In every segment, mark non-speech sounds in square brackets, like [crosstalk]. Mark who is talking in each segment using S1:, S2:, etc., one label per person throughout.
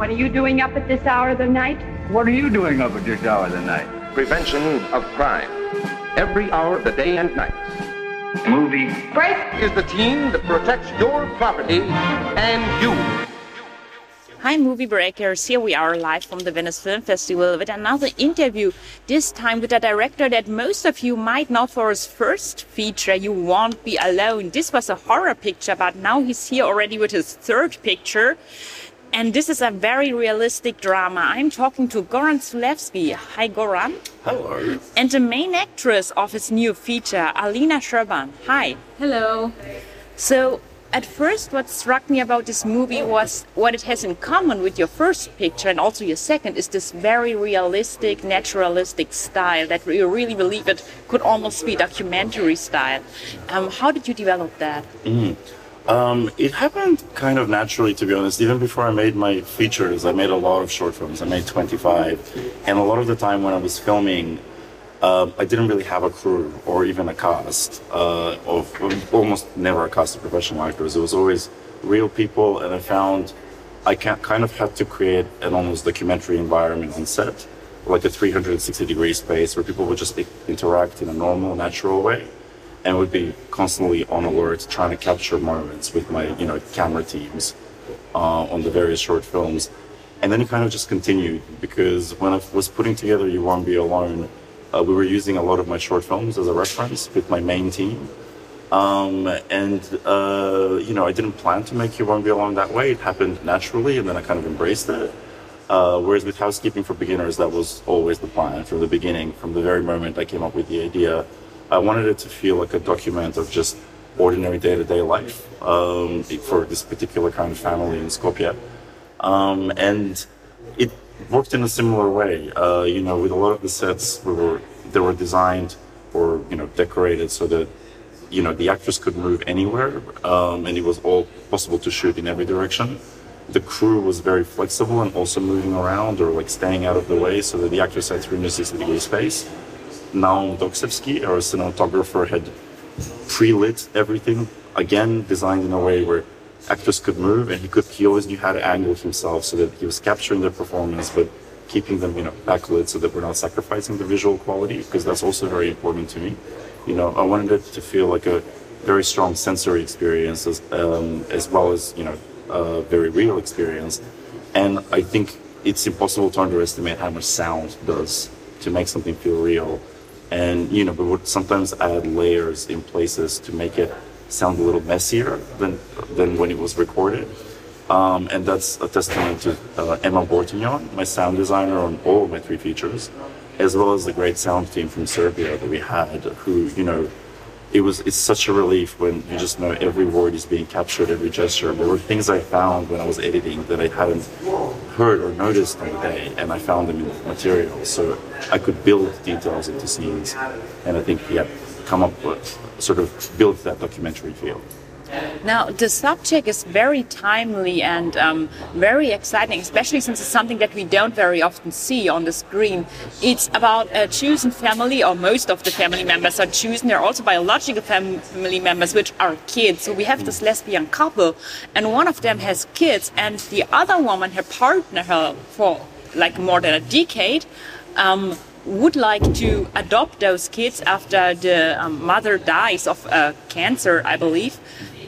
S1: What are you doing up at this hour of the night?
S2: What are you doing up at this hour of the night?
S3: Prevention of crime. Every hour of the day and night.
S2: Movie.
S1: Break!
S3: Is the team that protects your property and you.
S4: Hi, movie breakers. Here we are live from the Venice Film Festival with another interview. This time with a director that most of you might know for his first feature, You Won't Be Alone. This was a horror picture, but now he's here already with his third picture. And this is a very realistic drama. I'm talking to Goran Stolevski. Hi, Goran.
S5: Hello.
S4: And the main actress of his new feature, Alina Serban. Hi.
S6: Hello.
S4: So, at first, what struck me about this movie was what it has in common with your first picture and also your second is this very realistic, naturalistic style that you really believe it could almost be documentary style. Um, how did you develop that?
S5: Um, it happened kind of naturally, to be honest. Even before I made my features, I made a lot of short films. I made 25. And a lot of the time when I was filming, uh, I didn't really have a crew or even a cast uh, of almost never a cast of professional actors. It was always real people, and I found I kind of had to create an almost documentary environment on set, like a 360 degree space where people would just interact in a normal, natural way, and would be constantly on alert, trying to capture moments with my, you know, camera teams uh, on the various short films. And then it kind of just continued because when I was putting together You Won't Be Alone, uh, we were using a lot of my short films as a reference with my main team. Um, and, uh, you know, I didn't plan to make You Won't Be Alone that way. It happened naturally, and then I kind of embraced it. Uh, whereas with Housekeeping for Beginners, that was always the plan from the beginning, from the very moment I came up with the idea. I wanted it to feel like a document of just ordinary day to day life um, for this particular kind of family in Skopje. Um, and it worked in a similar way. Uh, you know, with a lot of the sets, we were they were designed or you know decorated so that you know the actors could move anywhere, um, and it was all possible to shoot in every direction. The crew was very flexible and also moving around or like staying out of the way, so that the actors had 360 degree space. Naum Doksevski, our cinematographer, had pre-lit everything again designed in a way where actors could move and he could he always knew how to angle himself so that he was capturing their performance but keeping them you know backlit so that we're not sacrificing the visual quality because that's also very important to me. You know i wanted it to feel like a very strong sensory experience as, um, as well as you know a very real experience. And i think it's impossible to underestimate how much sound does to make something feel real and you know we would sometimes add layers in places to make it sound a little messier than than when it was recorded. Um, and that's a testament to uh, Emma Bortignon, my sound designer on all of my three features, as well as the great sound team from Serbia that we had, who you know, it was it's such a relief when you just know every word is being captured, every gesture. There were things I found when I was editing that I hadn't heard or noticed on the day, and I found them in the material, so I could build details into scenes, and I think yeah, come up with sort of build that documentary feel.
S4: Now, the subject is very timely and um, very exciting, especially since it's something that we don't very often see on the screen. It's about a chosen family, or most of the family members are chosen. They're also biological family members, which are kids. So we have this lesbian couple, and one of them has kids, and the other woman, her partner, her for like more than a decade, um, would like to adopt those kids after the um, mother dies of uh, cancer, I believe.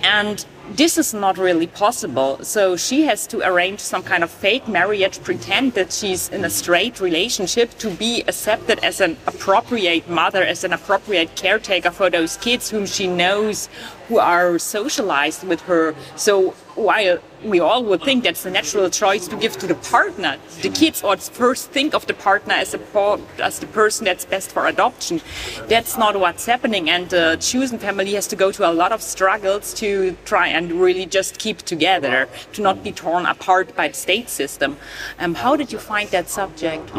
S4: And this is not really possible. So she has to arrange some kind of fake marriage, pretend that she's in a straight relationship to be accepted as an appropriate mother, as an appropriate caretaker for those kids whom she knows who are socialized with her. So while we all would think that's the natural choice to give to the partner, the kids ought first think of the partner as, a, as the person that's best for adoption. That's not what's happening, and the chosen family has to go to a lot of struggles to try and really just keep together, to not be torn apart by the state system. Um, how did you find that subject?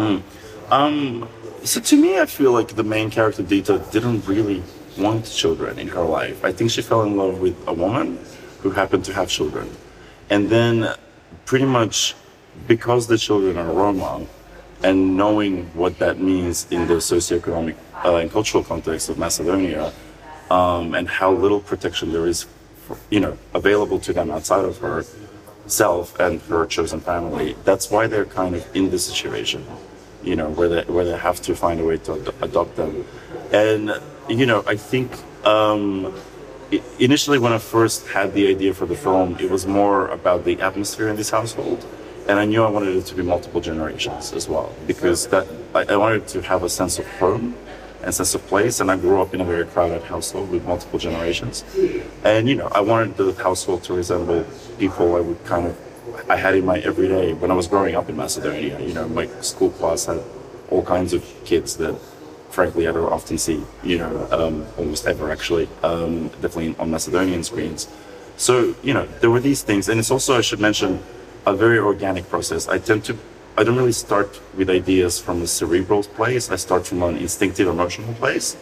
S5: Um, so to me, I feel like the main character Dita didn't really want children in her life. I think she fell in love with a woman who happened to have children, and then pretty much because the children are Roma, and knowing what that means in the socioeconomic uh, and cultural context of Macedonia, um, and how little protection there is, for, you know, available to them outside of her, self and her chosen family. That's why they're kind of in this situation, you know, where they where they have to find a way to ad- adopt them. And you know, I think um, initially when I first had the idea for the film, it was more about the atmosphere in this household, and I knew I wanted it to be multiple generations as well because that I, I wanted to have a sense of home and sense of place. And I grew up in a very crowded household with multiple generations. And, you know, I wanted the household to resemble people I would kind of, I had in my everyday when I was growing up in Macedonia. You know, my school class had all kinds of kids that, frankly, I don't often see, you know, um, almost ever actually, um, definitely on Macedonian screens. So, you know, there were these things. And it's also, I should mention, a very organic process. I tend to I don't really start with ideas from a cerebral place. I start from an instinctive, emotional place.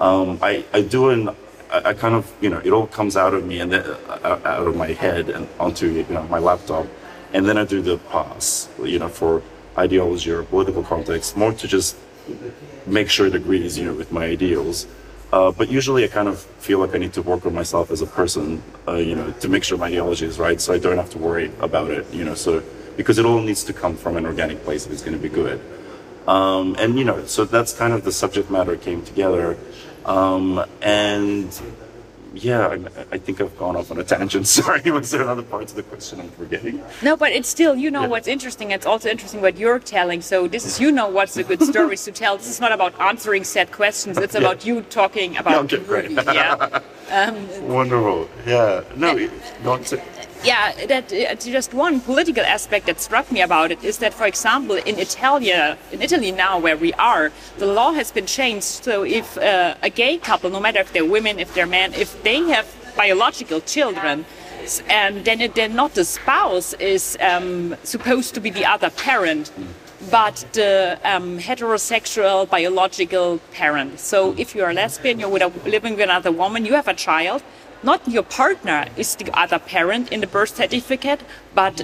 S5: Um, I, I do an, I, I kind of, you know, it all comes out of me and then uh, out of my head and onto, you know, my laptop. And then I do the pass, you know, for ideology or political context, more to just make sure it agrees, you know, with my ideals. Uh, but usually I kind of feel like I need to work on myself as a person, uh, you know, to make sure my ideology is right so I don't have to worry about it, you know, so because it all needs to come from an organic place if it's going to be good. Um, and, you know, so that's kind of the subject matter came together. Um, and yeah, I, I think I've gone off on a tangent. [laughs] Sorry, was there another part of the question I'm forgetting?
S4: No, but it's still, you know,
S5: Yeah.
S4: what's interesting. It's also interesting what you're telling. So this is, you know, what's the good stories to tell. This is not about answering set questions. It's [laughs] about you talking about [laughs]
S5: okay,
S4: the
S5: great.
S4: movie. Yeah.
S5: Wonderful. Yeah. No, it- not to,
S4: yeah, that uh, just one political aspect that struck me about it is that, for example, in Italia, in Italy now where we are, the law has been changed. So if uh, a gay couple, no matter if they're women, if they're men, if they have biological children, and then then not the spouse is um, supposed to be the other parent. But the um, heterosexual biological parent. So if you're a lesbian, you're living with another woman, you have a child, not your partner is the other parent in the birth certificate, but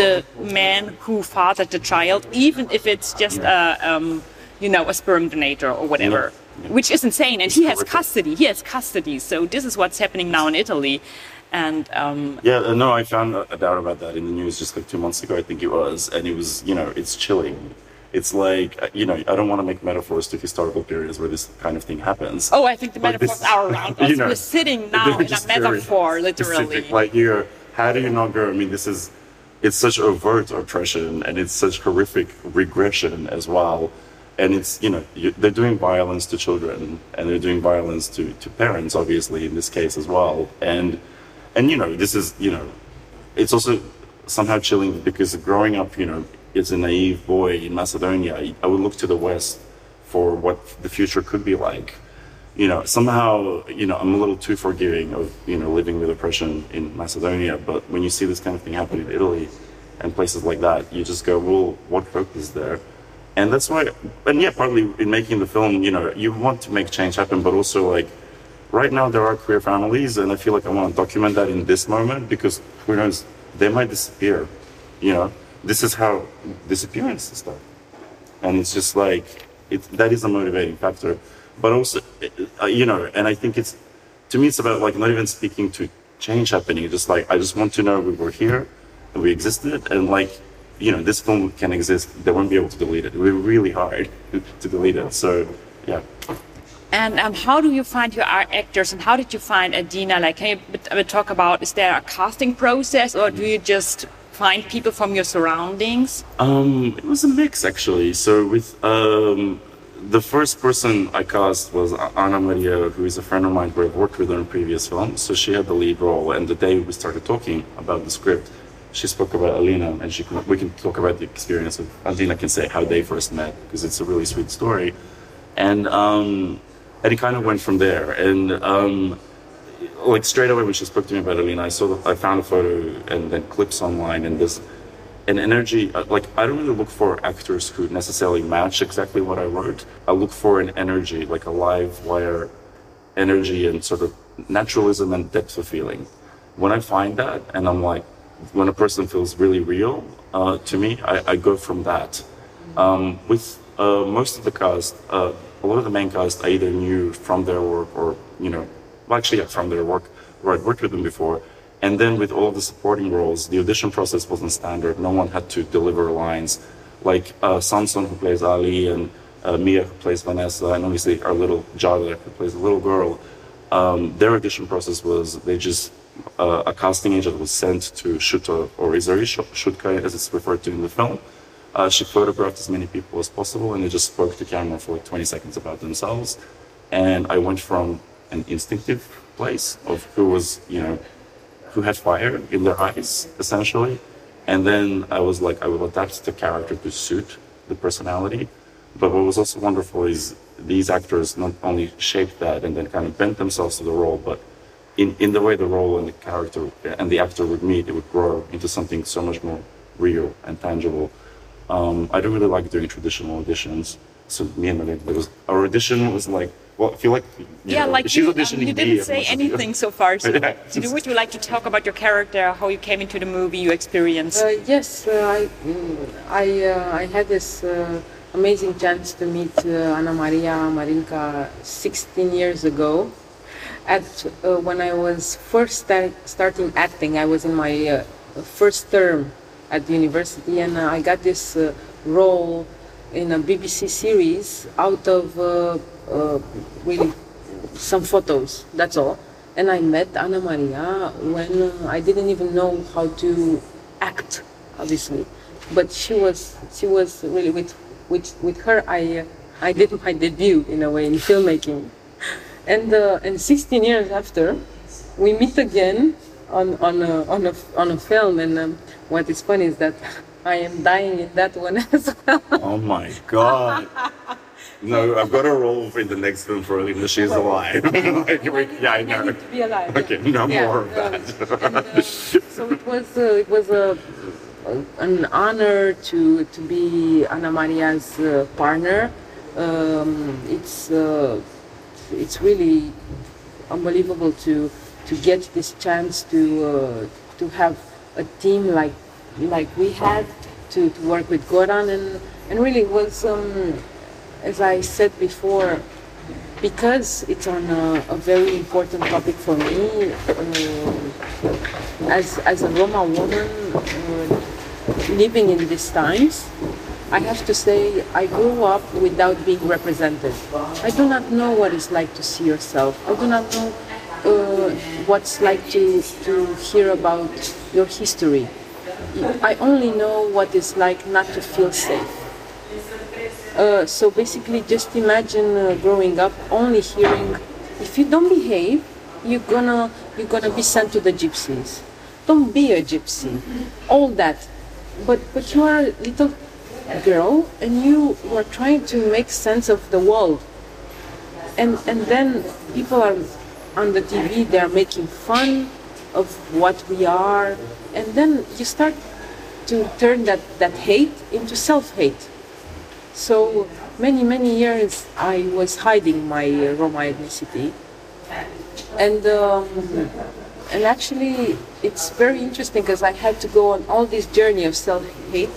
S4: the man who fathered the child, even if it's just a, um, you know, a sperm donator or whatever, which is insane. And he has custody. He has custody. So this is what's happening now in Italy, and um,
S5: Yeah, uh, no, I found doubt about that in the news just like two months ago, I think it was, and it was, you know, it's chilling. It's like, uh, you know, I don't want to make metaphors to historical periods where this kind of thing happens.
S4: oh, I think the metaphors
S5: this-
S4: are around [laughs] us.
S5: you know,
S4: We're sitting [laughs] now in a metaphor, literally.
S5: specific. Like, you're, how do you not go? I mean, this is, it's such overt oppression and it's such horrific regression as well. And it's, you know, you, they're doing violence to children and they're doing violence to, to parents, obviously, in this case as well. And, and, you know, this is, you know, it's also somehow chilling because growing up, you know, as a naive boy in Macedonia, I- would look to the West for what the future could be like. You know, somehow, you know, I'm a little too forgiving of, you know, living with oppression in Macedonia. But when you see this kind of thing happen in Italy and places like that, you just go, well, what hope is there? And that's why, and yeah, partly in making the film, you know, you want to make change happen, but also like, right now there are queer families, and I feel like I want to document that in this moment because who knows, they might disappear. You know, this is how disappearance is done, and it's just like it. That is a motivating factor, but also, uh, you know, and I think it's to me it's about like not even speaking to change happening. Just like I just want to know we were here, and we existed, and like. You know, this film can exist. They won't be able to delete it. It will be really hard [laughs] to delete it. So, yeah.
S4: And um, how do you find your art actors, and how did you find Alina? Like, can you bit, a bit talk about? Is there a casting process, or do you just find people from your surroundings?
S5: Um, it was a mix actually. So with um, the first person I cast was Anna Maria, who is a friend of mine who I've worked with her a previous film. So she had the lead role, and the day we started talking about the script, she spoke about Alina, and she can, we can talk about the experience of Alina can say how they first met because it's a really sweet story, and um, and it kind of went from there. And um, like straight away when she spoke to me about Alina, I saw that I found a photo and then clips online, and this an energy. uh, Like I don't really look for actors who necessarily match exactly what I wrote. I look for an energy, like a live wire energy and sort of naturalism and depth of feeling. When I find that, and I'm like, when a person feels really real uh, to me, I, I go from that. Um, with uh, most of the cast, uh, a lot of the main cast, I either knew from their work or, you know, well, actually, yeah, from their work, or I'd worked with them before. And then with all the supporting roles, the audition process wasn't standard. No one had to deliver lines. Like uh, Samson, who plays Ali, and uh, Mia, who plays Vanessa, and obviously our little Jada, who plays a little girl. Um, their audition process was they just uh, a casting agent was sent to Šuto Orizari Shutka, as it's referred to in the film. Uh, she photographed as many people as possible, and they just spoke to camera for like 20 seconds about themselves. And I went from an instinctive place of who was, you know, who had fire in their eyes, essentially. And then I was like, I will adapt the character to suit the personality. But what was also wonderful is these actors not only shaped that and then kind of bent themselves to the role, but in, in the way the role and the character and the actor would meet, it would grow into something so much more real and tangible. Um, I don't really like doing traditional auditions. So me and Melinda, was our audition was like, well, I feel like
S4: yeah,
S5: know,
S4: like
S5: she's
S4: you,
S5: auditioning
S4: um, you didn't
S5: me
S4: say
S5: as much as
S4: anything so far. So, [laughs]
S5: Yeah.
S4: so would you like to talk about your character, how you came into the movie, your experience?
S6: Uh, yes, uh, I mm, I uh, I had this uh, amazing chance to meet uh, Anna Maria Marinca 16 years ago. At uh, when I was first start, starting acting, I was in my uh, first term at university, and uh, I got this uh, role in a BBC series out of uh, uh, really some photos. That's all. And I met Anna Maria when I didn't even know how to act, obviously. But she was she was really with with with her. I I did my debut in a way in filmmaking, and uh, and 16 years after, we meet again on on a on a on a film. And um, what is funny is that [laughs] I am dying in that one [laughs] as well.
S5: Oh my god. No, I've got a role in the next film for Alina. She's alive. [laughs] Like, we- yeah, I know.
S6: to be alive.
S5: Okay, no
S6: Yeah,
S5: more of
S6: um,
S5: that.
S6: and, uh, so it was uh, it was a, an honor to to be Ana Maria's uh, partner. Um, it's uh, it's really unbelievable to to get this chance to uh, to have a team like like we had to, to work with Goran. And and really was um, as I said before because it's on a, a very important topic for me uh, as as a Roma woman uh, living in these times I have to say I grew up without being represented. I do not know what it's like to see yourself. I do not know uh, what's like to to hear about your history. I only know what it's like not to feel safe. Uh, so basically, just imagine uh, growing up only hearing, if you don't behave, you're gonna you're gonna be sent to the gypsies. Don't be a gypsy. All that, but but you are a little girl and you were trying to make sense of the world. And and then people are on the TV. They are making fun of what we are, and then you start to turn that that hate into self-hate. So many, many years I was hiding my uh, Roma ethnicity. And, um, and actually, it's very interesting because I had to go on all this journey of self-hate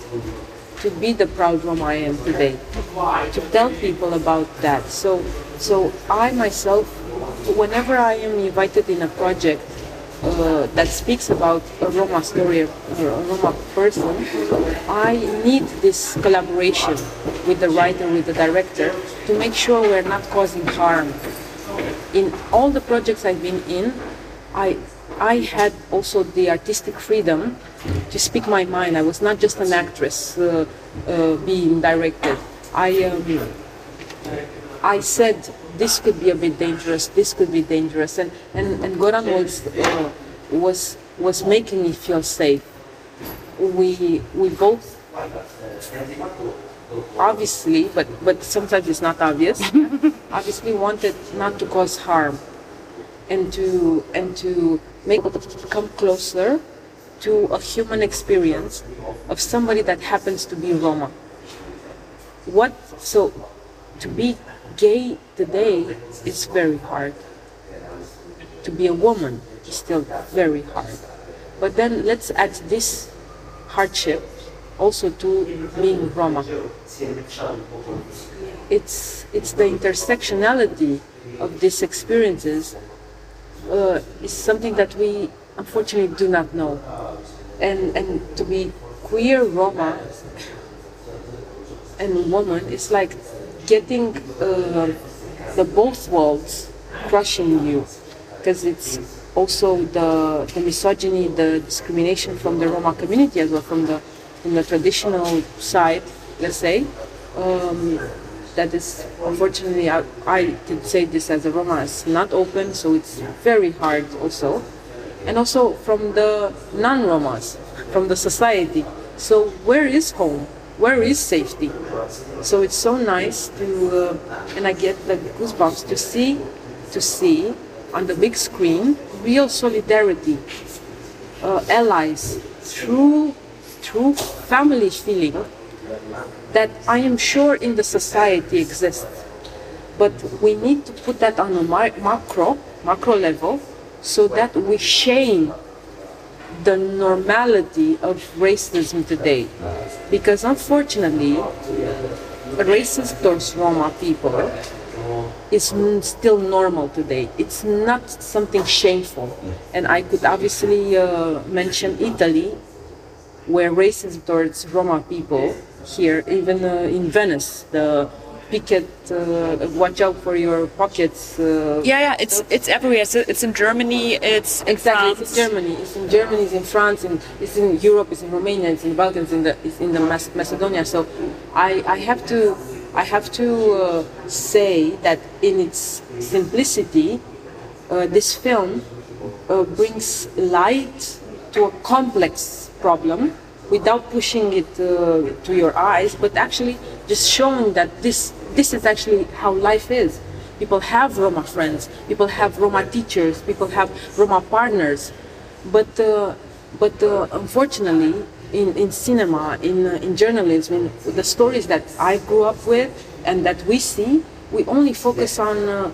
S6: to be the proud Roma I am today, to tell people about that. So, so I myself, whenever I am invited in a project uh, that speaks about a Roma story, or a Roma person, I need this collaboration with the writer, with the director, to make sure we're not causing harm. In all the projects I've been in, I I had also the artistic freedom to speak my mind. I was not just an actress uh, uh, being directed. I um, I said this could be a bit dangerous. This could be dangerous, and and, and Goran was uh, was was making me feel safe. We we both obviously, but but sometimes it's not obvious. [laughs] obviously, wanted not to cause harm, and to and to make come closer to a human experience of somebody that happens to be Roma. What so to be gay today is very hard. To be a woman is still very hard. But then let's add this hardship also to being Roma. It's it's the intersectionality of these experiences uh, is something that we unfortunately do not know. And and to be queer Roma and woman is like getting uh, the both worlds crushing you because it's also the, the misogyny, the discrimination from the Roma community as well, from the from the traditional side, let's say. Um, that is unfortunately I, I can say this as a Roma is not open, so it's very hard also, and also from the non-Romas, from the society. So where is home? Where is safety? So it's so nice to, uh, and I get the goosebumps to see, to see on the big screen real solidarity, uh, allies, true, true family feeling that I am sure in the society exists. But we need to put that on a macro, macro level, so that we shame the normality of racism today. Because unfortunately, racism towards Roma people is still normal today. It's not something shameful. And I could obviously uh, mention Italy, where racism towards Roma people here, even uh, in Venice, the picket, uh, watch out for your pockets. Uh,
S4: Yeah, yeah, it's it's everywhere. It's, it's in Germany. It's in
S6: Exactly,
S4: France.
S6: it's in Germany. It's in Germany. It's in France. And it's in Europe. It's in Romania. It's in the Balkans. In the it's in the Mas- Macedonia. So, I I have to I have to uh, say that in its simplicity, uh, this film uh, brings light to a complex problem without pushing it uh, to your eyes, but actually just showing that this this is actually how life is. People have Roma friends, people have Roma teachers, people have Roma partners, but uh, but uh, unfortunately, in, in cinema, in uh, in journalism, in the stories that I grew up with and that we see, we only focus on uh,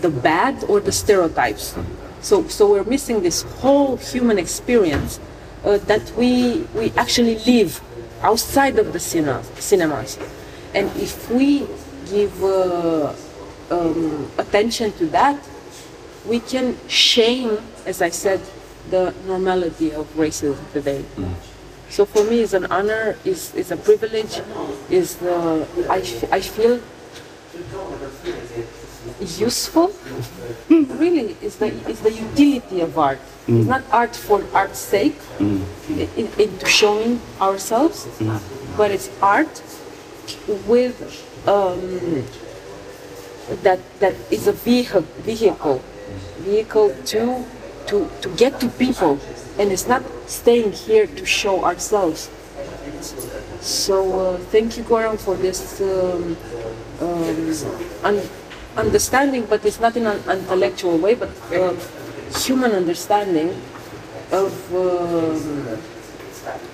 S6: the bad or the stereotypes. So so we're missing this whole human experience uh, that we we actually live outside of the cine- cinemas, and if we give uh, um, attention to that, we can shame, as I said, the normality of racism today. So for me, it's an honor, is is a privilege, is the I, f- I feel useful. [laughs] really, is the is the utility of art. It's not art for art's sake, i- in, showing ourselves, but it's art with um, that that is a vehicle vehicle. Vehicle to to to get to people. And it's not staying here to show ourselves. So uh, thank you Goran for this um, um, un- understanding but it's not in an intellectual way but uh, human understanding of um,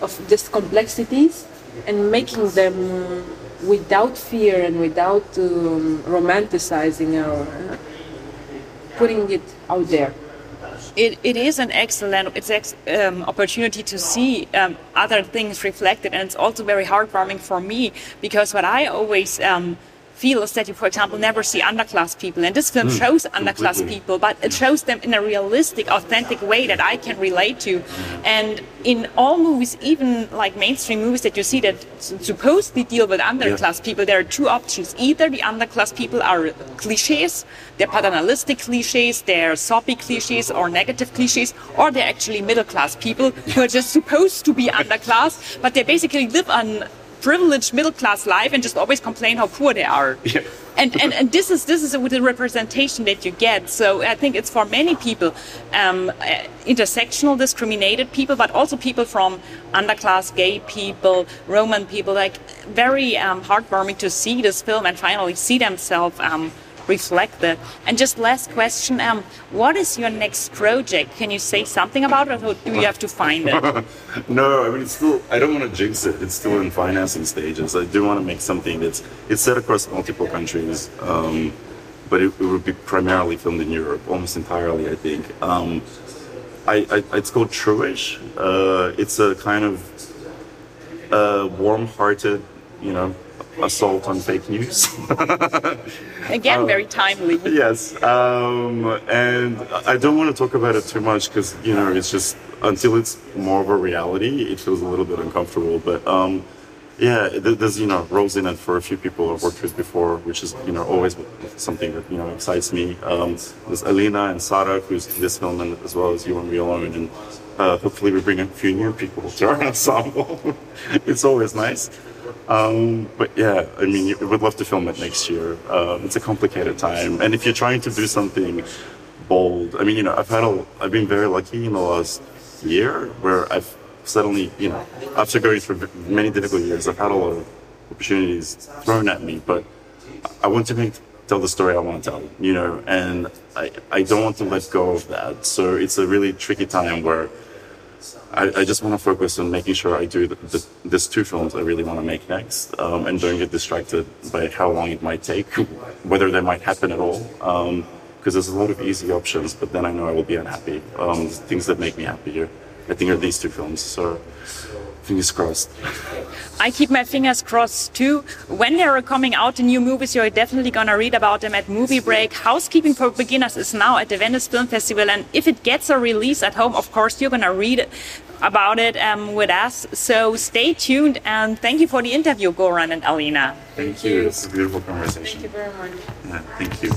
S6: of these complexities and making them uh, without fear and without um, romanticizing or uh, putting it out there.
S4: it, it is an excellent it's ex, um, opportunity to see um, other things reflected and it's also very heartwarming for me because what i always feel is that you for example never see underclass people. And this film hmm. shows underclass
S5: completely.
S4: people but it hmm. shows them in a realistic authentic way that i can relate to. And in all movies even like mainstream movies that you see that supposedly deal with underclass people there are two options. Either the underclass people are cliches they're paternalistic cliches they're soppy cliches or negative cliches or they're actually middle class people who are just supposed to be [laughs] underclass but they basically live on privileged middle class life and just always complain how poor they are
S5: Yeah.
S4: and, and and this is this is with the representation that you get. So I think it's for many people, um, uh, intersectional, discriminated people, but also people from underclass, gay people, Roman people. Like very um, heartwarming to see this film and finally see themselves um, reflected. And just last question: um, What is your next project? Can you say something about it, or do you have to find it? [laughs]
S5: No, I mean it's still. I don't want to jinx it. It's still in financing stages. I do want to make something that's it's set across multiple countries, um, but it, it would be primarily filmed in Europe, almost entirely, I think. Um, I, I, it's called Truish. Uh, it's a kind of uh, warm-hearted, you know, assault on fake news. [laughs]
S4: Again, very timely.
S5: yes, um, and I don't want to talk about it too much because you know it's just until it's more of a reality, it feels a little bit uncomfortable. But um, yeah, th- there's you know roles in it for a few people I've worked with before, which is you know always something that you know excites me. Um, there's Alina and Sarah who's in this film, and as well as you and me alone, and uh, hopefully we bring a few new people to our [laughs] ensemble. it's always nice. Um, but yeah, I mean, we'd love to film it next year. Uh, it's a complicated time, and if you're trying to do something bold, I mean, you know, I've had a, I've been very lucky in the last year where I've suddenly, you know, after going through many difficult years, I've had a lot of opportunities thrown at me, but I want to make tell the story I want to tell, you know, and I, I don't want to let go of that. So it's a really tricky time where I, I just want to focus on making sure I do the, the, these two films I really want to make next, um, and don't get distracted by how long it might take, whether they might happen at all. Because there's a lot of easy options, but then I know I will be unhappy. Um, things that make me happier, I think, are these two films. So fingers crossed.
S4: I keep my fingers crossed too. When there are coming out the new movies, you're definitely gonna read about them at Movie Break. Housekeeping for Beginners is now at the Venice Film Festival, and if it gets a release at home, of course, you're gonna read about it um, with us. So stay tuned, and thank you for the interview, Goran and Alina.
S5: Thank you. It's a beautiful conversation.
S6: Thank you very much.
S5: Yeah, thank you.